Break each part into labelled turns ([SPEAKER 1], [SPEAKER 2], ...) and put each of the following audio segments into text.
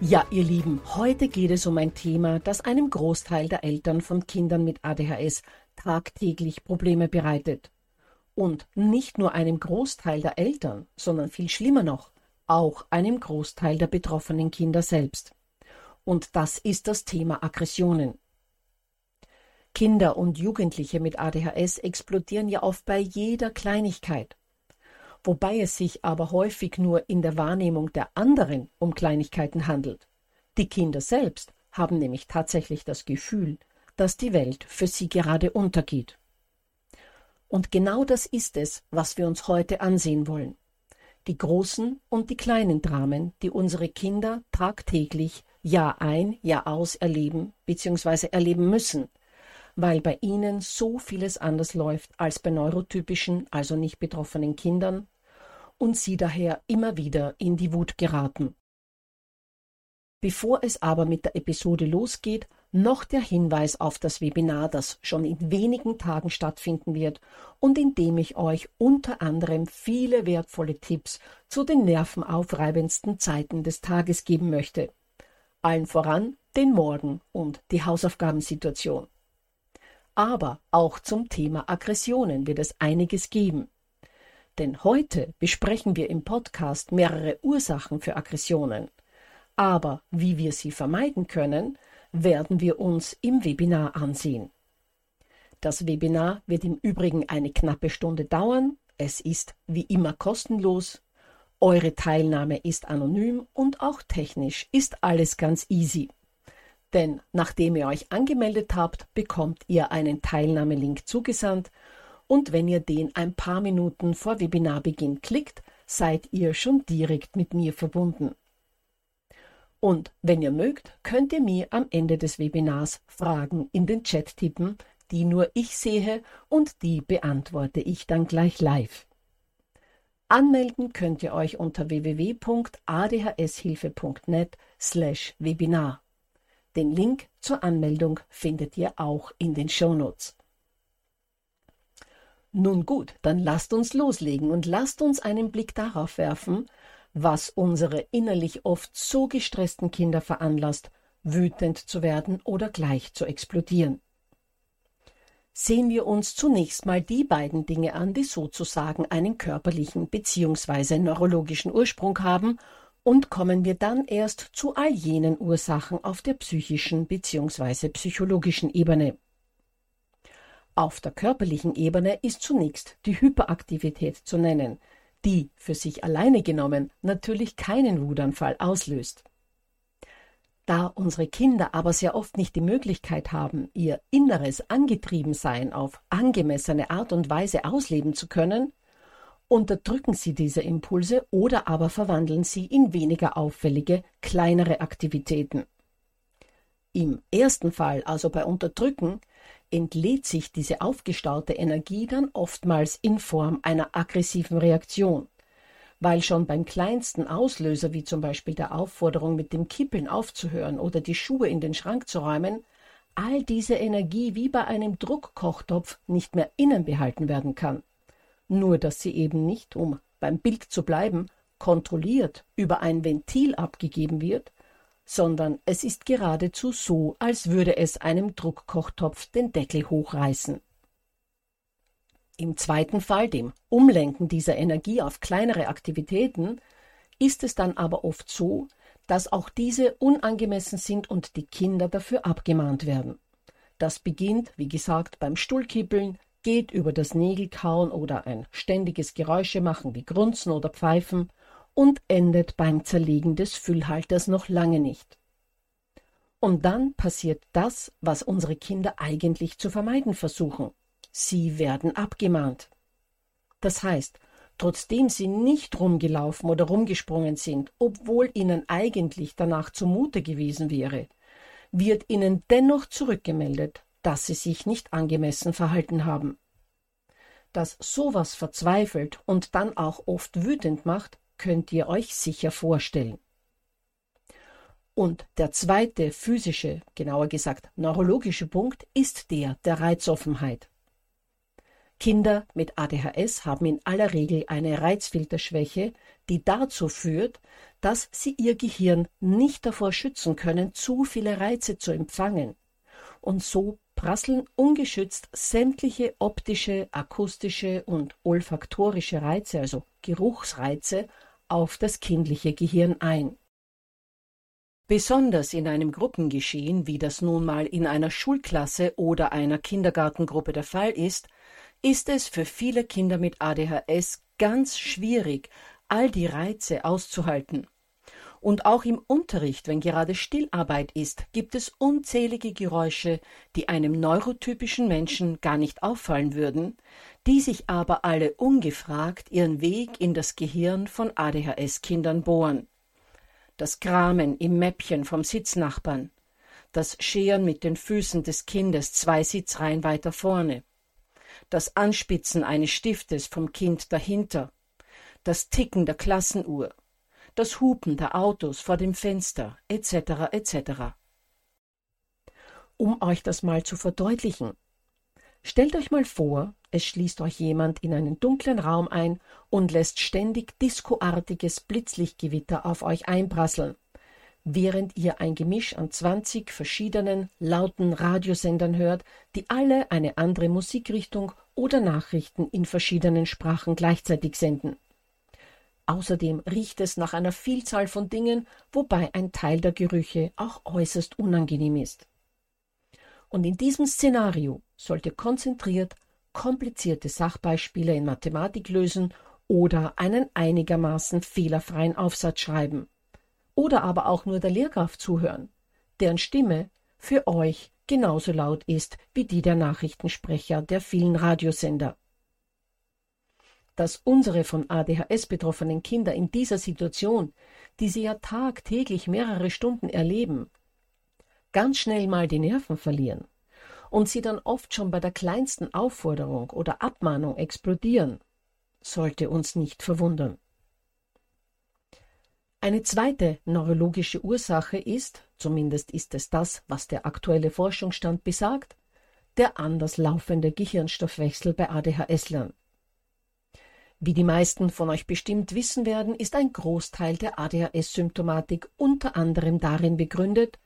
[SPEAKER 1] Ja, ihr Lieben, heute geht es um ein Thema, das einem Großteil der Eltern von Kindern mit ADHS tagtäglich Probleme bereitet. Und nicht nur einem Großteil der Eltern, sondern viel schlimmer noch, auch einem Großteil der betroffenen Kinder selbst. Und das ist das Thema Aggressionen. Kinder und Jugendliche mit ADHS explodieren ja oft bei jeder Kleinigkeit wobei es sich aber häufig nur in der Wahrnehmung der anderen um Kleinigkeiten handelt. Die Kinder selbst haben nämlich tatsächlich das Gefühl, dass die Welt für sie gerade untergeht. Und genau das ist es, was wir uns heute ansehen wollen. Die großen und die kleinen Dramen, die unsere Kinder tagtäglich Jahr ein, Jahr aus erleben bzw. erleben müssen, weil bei ihnen so vieles anders läuft als bei neurotypischen, also nicht betroffenen Kindern und sie daher immer wieder in die Wut geraten. Bevor es aber mit der Episode losgeht, noch der Hinweis auf das Webinar, das schon in wenigen Tagen stattfinden wird und in dem ich euch unter anderem viele wertvolle Tipps zu den nervenaufreibendsten Zeiten des Tages geben möchte. Allen voran den Morgen und die Hausaufgabensituation. Aber auch zum Thema Aggressionen wird es einiges geben. Denn heute besprechen wir im Podcast mehrere Ursachen für Aggressionen. Aber wie wir sie vermeiden können, werden wir uns im Webinar ansehen. Das Webinar wird im Übrigen eine knappe Stunde dauern. Es ist wie immer kostenlos. Eure Teilnahme ist anonym und auch technisch ist alles ganz easy. Denn nachdem ihr euch angemeldet habt, bekommt ihr einen Teilnahmelink zugesandt und wenn ihr den ein paar Minuten vor Webinarbeginn klickt, seid ihr schon direkt mit mir verbunden. Und wenn ihr mögt, könnt ihr mir am Ende des Webinars Fragen in den Chat tippen, die nur ich sehe und die beantworte ich dann gleich live. Anmelden könnt ihr euch unter www.adhshilfe.net slash Webinar. Den Link zur Anmeldung findet ihr auch in den Shownotes. Nun gut, dann lasst uns loslegen und lasst uns einen Blick darauf werfen, was unsere innerlich oft so gestressten Kinder veranlasst, wütend zu werden oder gleich zu explodieren. Sehen wir uns zunächst mal die beiden Dinge an, die sozusagen einen körperlichen bzw. neurologischen Ursprung haben, und kommen wir dann erst zu all jenen Ursachen auf der psychischen bzw. psychologischen Ebene. Auf der körperlichen Ebene ist zunächst die Hyperaktivität zu nennen, die für sich alleine genommen natürlich keinen Wutanfall auslöst.
[SPEAKER 2] Da unsere Kinder aber sehr oft nicht die Möglichkeit haben, ihr inneres Angetriebensein auf angemessene Art und Weise ausleben zu können, unterdrücken sie diese Impulse oder aber verwandeln sie in weniger auffällige, kleinere Aktivitäten. Im ersten Fall, also bei Unterdrücken, entlädt sich diese aufgestaute Energie dann oftmals in Form einer aggressiven Reaktion weil schon beim kleinsten Auslöser, wie zum Beispiel der Aufforderung, mit dem Kippeln aufzuhören oder die Schuhe in den Schrank zu räumen, all diese Energie wie bei einem Druckkochtopf nicht mehr innen behalten werden kann. Nur dass sie eben nicht, um beim Bild zu bleiben, kontrolliert über ein Ventil abgegeben wird, sondern es ist geradezu so, als würde es einem Druckkochtopf den Deckel hochreißen. Im zweiten Fall, dem Umlenken dieser Energie auf kleinere Aktivitäten, ist es dann aber oft so, dass auch diese unangemessen sind und die Kinder dafür abgemahnt werden. Das beginnt, wie gesagt, beim Stuhlkippeln, geht über das Nägelkauen oder ein ständiges Geräusche machen wie Grunzen oder Pfeifen und endet beim Zerlegen des Füllhalters noch lange nicht. Und dann passiert das, was unsere Kinder eigentlich zu vermeiden versuchen. Sie werden abgemahnt. Das heißt, trotzdem sie nicht rumgelaufen oder rumgesprungen sind, obwohl ihnen eigentlich danach zumute gewesen wäre, wird ihnen dennoch zurückgemeldet, dass sie sich nicht angemessen verhalten haben. Dass sowas verzweifelt und dann auch oft wütend macht, könnt ihr euch sicher vorstellen. Und der zweite physische, genauer gesagt neurologische Punkt ist der der Reizoffenheit. Kinder mit ADHS haben in aller Regel eine Reizfilterschwäche, die dazu führt, dass sie ihr Gehirn nicht davor schützen können, zu viele Reize zu empfangen. Und so prasseln ungeschützt sämtliche optische, akustische und olfaktorische Reize, also Geruchsreize, auf das kindliche Gehirn ein. Besonders in einem Gruppengeschehen, wie das nun mal in einer Schulklasse oder einer Kindergartengruppe der Fall ist, ist es für viele Kinder mit ADHS ganz schwierig, all die Reize auszuhalten. Und auch im Unterricht, wenn gerade Stillarbeit ist, gibt es unzählige Geräusche, die einem neurotypischen Menschen gar nicht auffallen würden, die sich aber alle ungefragt ihren Weg in das Gehirn von ADHS-Kindern bohren. Das Kramen im Mäppchen vom Sitznachbarn, das Scheren mit den Füßen des Kindes zwei Sitzreihen weiter vorne, das Anspitzen eines Stiftes vom Kind dahinter, das Ticken der Klassenuhr, das Hupen der Autos vor dem Fenster, etc. etc. Um euch das mal zu verdeutlichen, stellt euch mal vor, es schließt euch jemand in einen dunklen Raum ein und lässt ständig diskoartiges Blitzlichtgewitter auf euch einprasseln während ihr ein Gemisch an zwanzig verschiedenen lauten Radiosendern hört, die alle eine andere Musikrichtung oder Nachrichten in verschiedenen Sprachen gleichzeitig senden. Außerdem riecht es nach einer Vielzahl von Dingen, wobei ein Teil der Gerüche auch äußerst unangenehm ist. Und in diesem Szenario sollt ihr konzentriert komplizierte Sachbeispiele in Mathematik lösen oder einen einigermaßen fehlerfreien Aufsatz schreiben oder aber auch nur der Lehrkraft zuhören, deren Stimme für euch genauso laut ist wie die der Nachrichtensprecher der vielen Radiosender. Dass unsere von ADHS betroffenen Kinder in dieser Situation, die sie ja tagtäglich mehrere Stunden erleben, ganz schnell mal die Nerven verlieren und sie dann oft schon bei der kleinsten Aufforderung oder Abmahnung explodieren, sollte uns nicht verwundern. Eine zweite neurologische Ursache ist, zumindest ist es das, was der aktuelle Forschungsstand besagt, der anders laufende Gehirnstoffwechsel bei ADHS-Lern. Wie die meisten von euch bestimmt wissen werden, ist ein Großteil der ADHS-Symptomatik unter anderem darin begründet,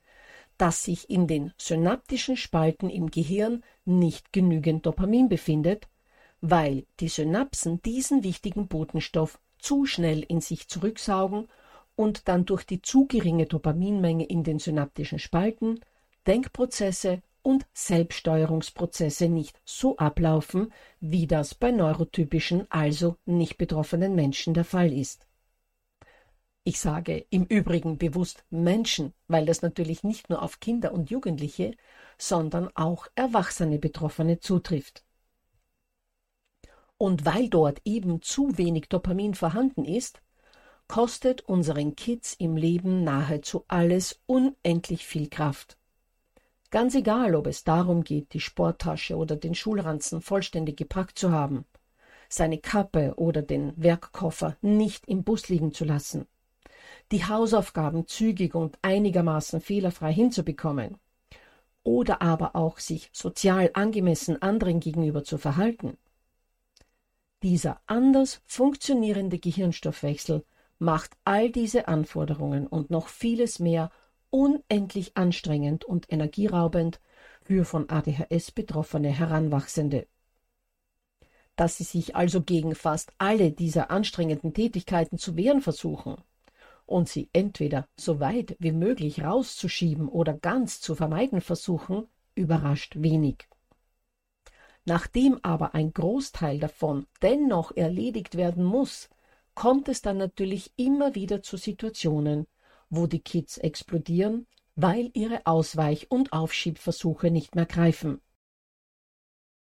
[SPEAKER 2] dass sich in den synaptischen Spalten im Gehirn nicht genügend Dopamin befindet, weil die Synapsen diesen wichtigen Botenstoff zu schnell in sich zurücksaugen und dann durch die zu geringe Dopaminmenge in den synaptischen Spalten Denkprozesse und Selbststeuerungsprozesse nicht so ablaufen, wie das bei neurotypischen, also nicht betroffenen Menschen der Fall ist. Ich sage im Übrigen bewusst Menschen, weil das natürlich nicht nur auf Kinder und Jugendliche, sondern auch erwachsene Betroffene zutrifft. Und weil dort eben zu wenig Dopamin vorhanden ist, kostet unseren Kids im Leben nahezu alles unendlich viel Kraft. Ganz egal, ob es darum geht, die Sporttasche oder den Schulranzen vollständig gepackt zu haben, seine Kappe oder den Werkkoffer nicht im Bus liegen zu lassen, die Hausaufgaben zügig und einigermaßen fehlerfrei hinzubekommen, oder aber auch sich sozial angemessen anderen gegenüber zu verhalten. Dieser anders funktionierende Gehirnstoffwechsel macht all diese Anforderungen und noch vieles mehr unendlich anstrengend und energieraubend für von ADHS betroffene Heranwachsende. Dass sie sich also gegen fast alle dieser anstrengenden Tätigkeiten zu wehren versuchen und sie entweder so weit wie möglich rauszuschieben oder ganz zu vermeiden versuchen, überrascht wenig. Nachdem aber ein Großteil davon dennoch erledigt werden muss, kommt es dann natürlich immer wieder zu Situationen, wo die Kids explodieren, weil ihre Ausweich- und Aufschiebversuche nicht mehr greifen.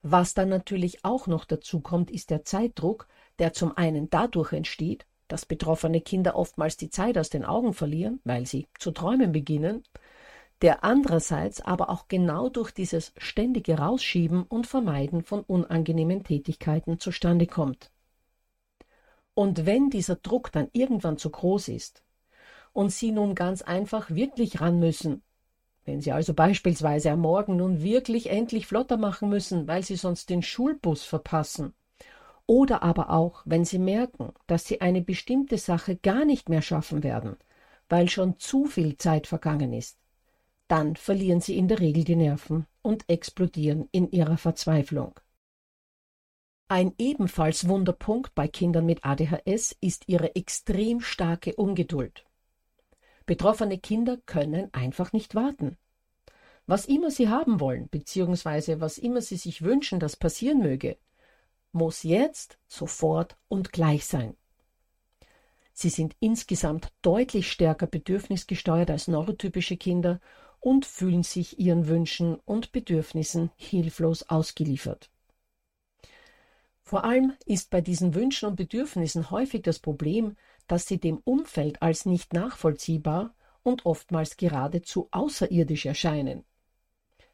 [SPEAKER 2] Was dann natürlich auch noch dazu kommt, ist der Zeitdruck, der zum einen dadurch entsteht, dass betroffene Kinder oftmals die Zeit aus den Augen verlieren, weil sie zu träumen beginnen, der andererseits aber auch genau durch dieses ständige Rausschieben und Vermeiden von unangenehmen Tätigkeiten zustande kommt. Und wenn dieser Druck dann irgendwann zu groß ist und Sie nun ganz einfach wirklich ran müssen, wenn Sie also beispielsweise am Morgen nun wirklich endlich flotter machen müssen, weil Sie sonst den Schulbus verpassen, oder aber auch, wenn Sie merken, dass Sie eine bestimmte Sache gar nicht mehr schaffen werden, weil schon zu viel Zeit vergangen ist, dann verlieren Sie in der Regel die Nerven und explodieren in Ihrer Verzweiflung. Ein ebenfalls Wunderpunkt bei Kindern mit ADHS ist ihre extrem starke Ungeduld. Betroffene Kinder können einfach nicht warten. Was immer sie haben wollen, beziehungsweise was immer sie sich wünschen, dass passieren möge, muss jetzt, sofort und gleich sein. Sie sind insgesamt deutlich stärker bedürfnisgesteuert als neurotypische Kinder und fühlen sich ihren Wünschen und Bedürfnissen hilflos ausgeliefert. Vor allem ist bei diesen Wünschen und Bedürfnissen häufig das Problem, dass sie dem Umfeld als nicht nachvollziehbar und oftmals geradezu außerirdisch erscheinen.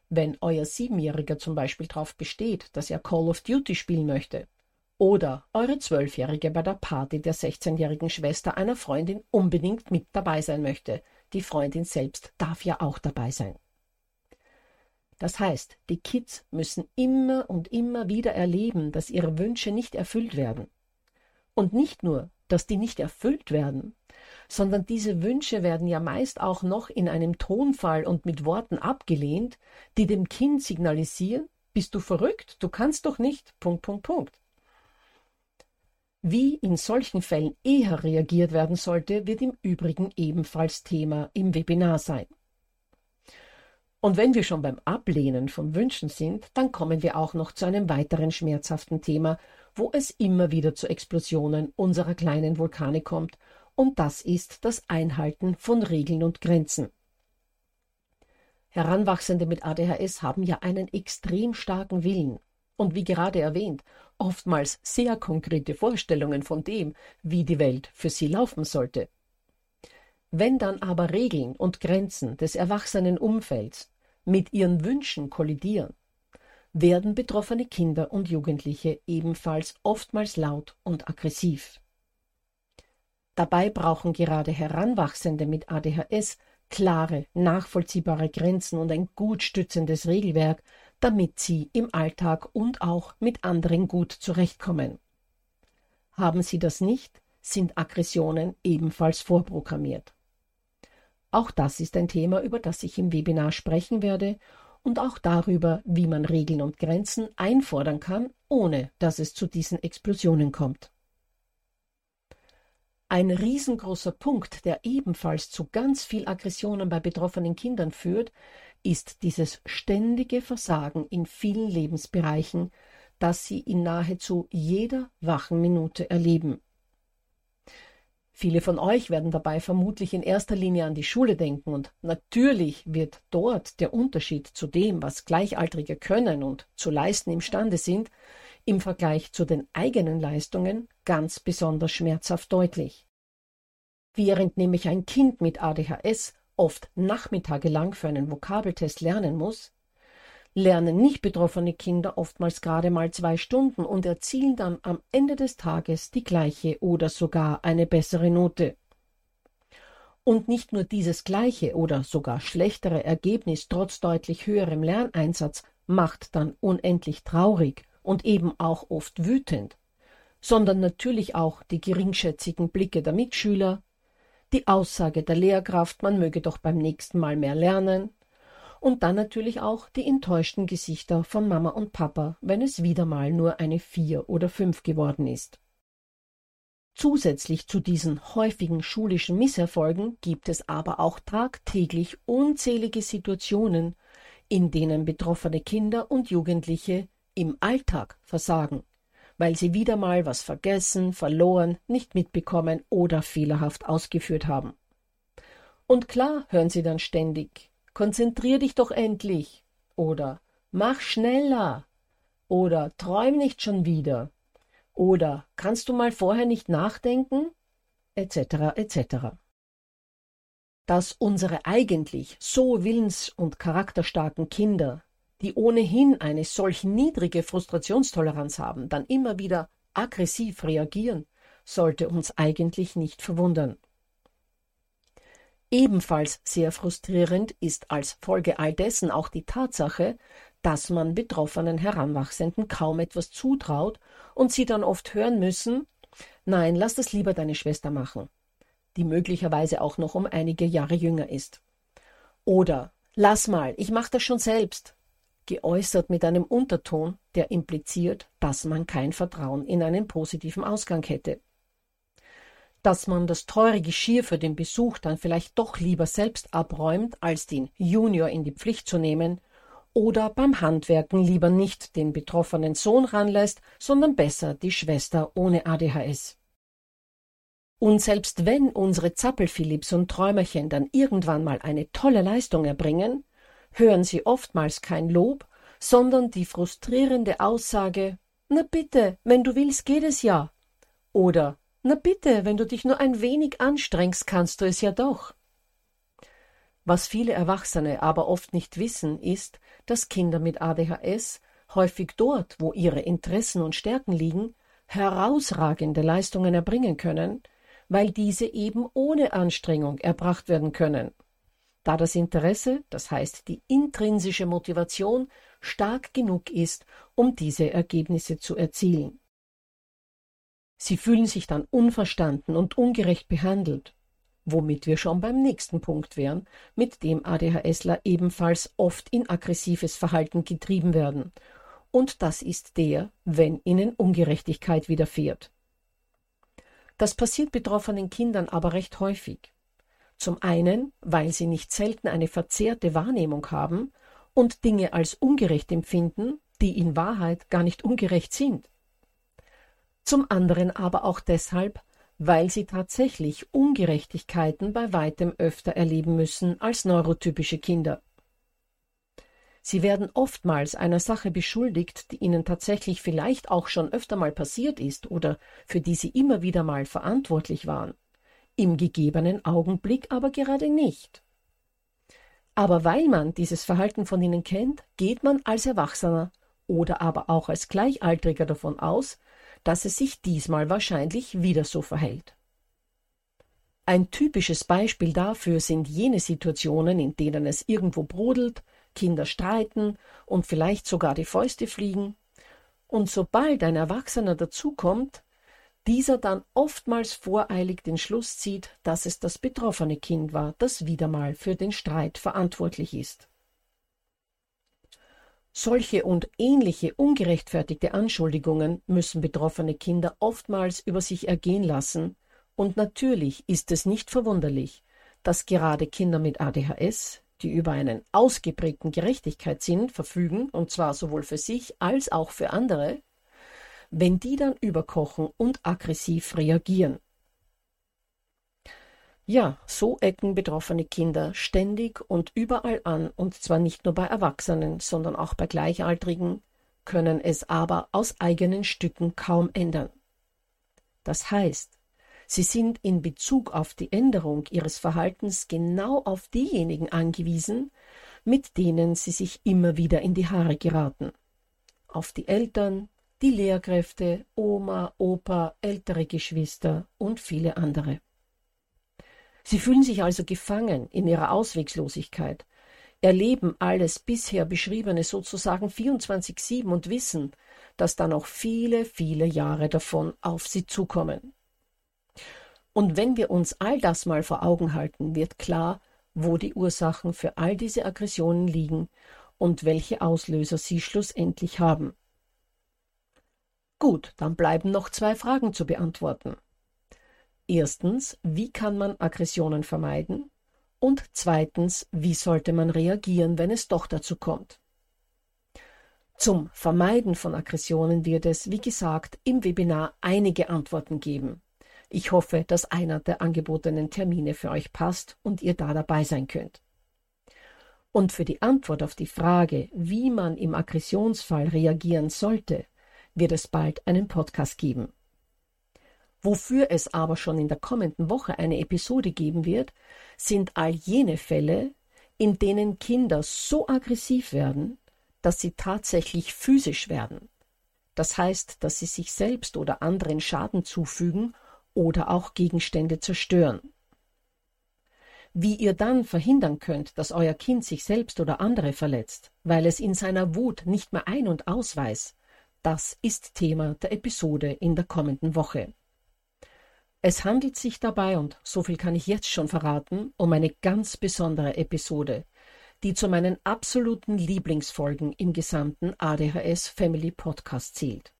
[SPEAKER 2] Wenn euer Siebenjähriger zum Beispiel darauf besteht, dass er Call of Duty spielen möchte, oder eure Zwölfjährige bei der Party der 16-jährigen Schwester einer Freundin unbedingt mit dabei sein möchte, die Freundin selbst darf ja auch dabei sein. Das heißt, die Kids müssen immer und immer wieder erleben, dass ihre Wünsche nicht erfüllt werden. Und nicht nur, dass die nicht erfüllt werden, sondern diese Wünsche werden ja meist auch noch in einem Tonfall und mit Worten abgelehnt, die dem Kind signalisieren, bist du verrückt, du kannst doch nicht, Punkt, Punkt, Punkt. Wie in solchen Fällen eher reagiert werden sollte, wird im Übrigen ebenfalls Thema im Webinar sein. Und wenn wir schon beim Ablehnen von Wünschen sind, dann kommen wir auch noch zu einem weiteren schmerzhaften Thema, wo es immer wieder zu Explosionen unserer kleinen Vulkane kommt, und das ist das Einhalten von Regeln und Grenzen. Heranwachsende mit ADHS haben ja einen extrem starken Willen und wie gerade erwähnt, oftmals sehr konkrete Vorstellungen von dem, wie die Welt für sie laufen sollte. Wenn dann aber Regeln und Grenzen des erwachsenen Umfelds mit ihren Wünschen kollidieren, werden betroffene Kinder und Jugendliche ebenfalls oftmals laut und aggressiv. Dabei brauchen gerade Heranwachsende mit ADHS klare, nachvollziehbare Grenzen und ein gut stützendes Regelwerk, damit sie im Alltag und auch mit anderen gut zurechtkommen. Haben sie das nicht, sind Aggressionen ebenfalls vorprogrammiert. Auch das ist ein Thema, über das ich im Webinar sprechen werde und auch darüber, wie man Regeln und Grenzen einfordern kann, ohne dass es zu diesen Explosionen kommt. Ein riesengroßer Punkt, der ebenfalls zu ganz viel Aggressionen bei betroffenen Kindern führt, ist dieses ständige Versagen in vielen Lebensbereichen, das sie in nahezu jeder wachen Minute erleben. Viele von euch werden dabei vermutlich in erster Linie an die Schule denken und natürlich wird dort der Unterschied zu dem, was Gleichaltrige können und zu leisten imstande sind, im Vergleich zu den eigenen Leistungen ganz besonders schmerzhaft deutlich. Während nämlich ein Kind mit ADHS oft nachmittagelang für einen Vokabeltest lernen muss, lernen nicht betroffene Kinder oftmals gerade mal zwei Stunden und erzielen dann am Ende des Tages die gleiche oder sogar eine bessere Note. Und nicht nur dieses gleiche oder sogar schlechtere Ergebnis trotz deutlich höherem Lerneinsatz macht dann unendlich traurig und eben auch oft wütend, sondern natürlich auch die geringschätzigen Blicke der Mitschüler, die Aussage der Lehrkraft, man möge doch beim nächsten Mal mehr lernen, und dann natürlich auch die enttäuschten Gesichter von Mama und Papa, wenn es wieder mal nur eine vier oder fünf geworden ist. Zusätzlich zu diesen häufigen schulischen Misserfolgen gibt es aber auch tagtäglich unzählige Situationen, in denen betroffene Kinder und Jugendliche im Alltag versagen, weil sie wieder mal was vergessen, verloren, nicht mitbekommen oder fehlerhaft ausgeführt haben. Und klar hören sie dann ständig Konzentrier dich doch endlich. Oder mach schneller. Oder träum nicht schon wieder. Oder kannst du mal vorher nicht nachdenken? etc. etc. Dass unsere eigentlich so willens- und charakterstarken Kinder, die ohnehin eine solch niedrige Frustrationstoleranz haben, dann immer wieder aggressiv reagieren, sollte uns eigentlich nicht verwundern. Ebenfalls sehr frustrierend ist als Folge all dessen auch die Tatsache, dass man betroffenen Heranwachsenden kaum etwas zutraut und sie dann oft hören müssen, nein, lass das lieber deine Schwester machen, die möglicherweise auch noch um einige Jahre jünger ist. Oder lass mal, ich mach das schon selbst, geäußert mit einem Unterton, der impliziert, dass man kein Vertrauen in einen positiven Ausgang hätte dass man das teure Geschirr für den Besuch dann vielleicht doch lieber selbst abräumt, als den Junior in die Pflicht zu nehmen, oder beim Handwerken lieber nicht den betroffenen Sohn ranlässt, sondern besser die Schwester ohne ADHS. Und selbst wenn unsere Zappelphilipps und Träumerchen dann irgendwann mal eine tolle Leistung erbringen, hören sie oftmals kein Lob, sondern die frustrierende Aussage Na bitte, wenn du willst, geht es ja. Oder na bitte, wenn du dich nur ein wenig anstrengst, kannst du es ja doch. Was viele Erwachsene aber oft nicht wissen, ist, dass Kinder mit ADHS häufig dort, wo ihre Interessen und Stärken liegen, herausragende Leistungen erbringen können, weil diese eben ohne Anstrengung erbracht werden können. Da das Interesse, das heißt die intrinsische Motivation, stark genug ist, um diese Ergebnisse zu erzielen. Sie fühlen sich dann unverstanden und ungerecht behandelt, womit wir schon beim nächsten Punkt wären, mit dem ADHSler ebenfalls oft in aggressives Verhalten getrieben werden. Und das ist der, wenn ihnen Ungerechtigkeit widerfährt. Das passiert betroffenen Kindern aber recht häufig. Zum einen, weil sie nicht selten eine verzerrte Wahrnehmung haben und Dinge als ungerecht empfinden, die in Wahrheit gar nicht ungerecht sind zum anderen aber auch deshalb, weil sie tatsächlich Ungerechtigkeiten bei weitem öfter erleben müssen als neurotypische Kinder. Sie werden oftmals einer Sache beschuldigt, die ihnen tatsächlich vielleicht auch schon öfter mal passiert ist oder für die sie immer wieder mal verantwortlich waren, im gegebenen Augenblick aber gerade nicht. Aber weil man dieses Verhalten von ihnen kennt, geht man als Erwachsener oder aber auch als Gleichaltriger davon aus, dass es sich diesmal wahrscheinlich wieder so verhält. Ein typisches Beispiel dafür sind jene Situationen, in denen es irgendwo brodelt, Kinder streiten und vielleicht sogar die Fäuste fliegen, und sobald ein Erwachsener dazukommt, dieser dann oftmals voreilig den Schluss zieht, dass es das betroffene Kind war, das wieder mal für den Streit verantwortlich ist. Solche und ähnliche ungerechtfertigte Anschuldigungen müssen betroffene Kinder oftmals über sich ergehen lassen, und natürlich ist es nicht verwunderlich, dass gerade Kinder mit ADHS, die über einen ausgeprägten Gerechtigkeitssinn verfügen, und zwar sowohl für sich als auch für andere, wenn die dann überkochen und aggressiv reagieren. Ja, so ecken betroffene Kinder ständig und überall an, und zwar nicht nur bei Erwachsenen, sondern auch bei Gleichaltrigen, können es aber aus eigenen Stücken kaum ändern. Das heißt, sie sind in Bezug auf die Änderung ihres Verhaltens genau auf diejenigen angewiesen, mit denen sie sich immer wieder in die Haare geraten. Auf die Eltern, die Lehrkräfte, Oma, Opa, ältere Geschwister und viele andere. Sie fühlen sich also gefangen in ihrer Auswegslosigkeit, erleben alles bisher Beschriebene sozusagen 24-7 und wissen, dass da noch viele, viele Jahre davon auf sie zukommen. Und wenn wir uns all das mal vor Augen halten, wird klar, wo die Ursachen für all diese Aggressionen liegen und welche Auslöser sie schlussendlich haben. Gut, dann bleiben noch zwei Fragen zu beantworten. Erstens, wie kann man Aggressionen vermeiden? Und zweitens, wie sollte man reagieren, wenn es doch dazu kommt? Zum Vermeiden von Aggressionen wird es, wie gesagt, im Webinar einige Antworten geben. Ich hoffe, dass einer der angebotenen Termine für euch passt und ihr da dabei sein könnt. Und für die Antwort auf die Frage, wie man im Aggressionsfall reagieren sollte, wird es bald einen Podcast geben. Wofür es aber schon in der kommenden Woche eine Episode geben wird, sind all jene Fälle, in denen Kinder so aggressiv werden, dass sie tatsächlich physisch werden. Das heißt, dass sie sich selbst oder anderen Schaden zufügen oder auch Gegenstände zerstören. Wie ihr dann verhindern könnt, dass euer Kind sich selbst oder andere verletzt, weil es in seiner Wut nicht mehr ein- und ausweist, das ist Thema der Episode in der kommenden Woche. Es handelt sich dabei, und so viel kann ich jetzt schon verraten, um eine ganz besondere Episode, die zu meinen absoluten Lieblingsfolgen im gesamten ADHS Family Podcast zählt.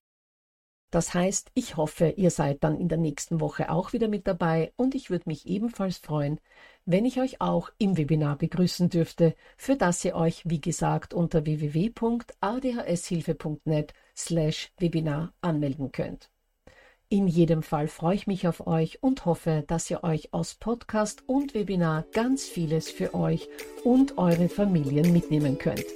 [SPEAKER 2] Das heißt, ich hoffe, ihr seid dann in der nächsten Woche auch wieder mit dabei und ich würde mich ebenfalls freuen, wenn ich euch auch im Webinar begrüßen dürfte, für das ihr euch, wie gesagt, unter www.adhshilfe.net slash Webinar anmelden könnt. In jedem Fall freue ich mich auf euch und hoffe, dass ihr euch aus Podcast und Webinar ganz vieles für euch und eure Familien mitnehmen könnt.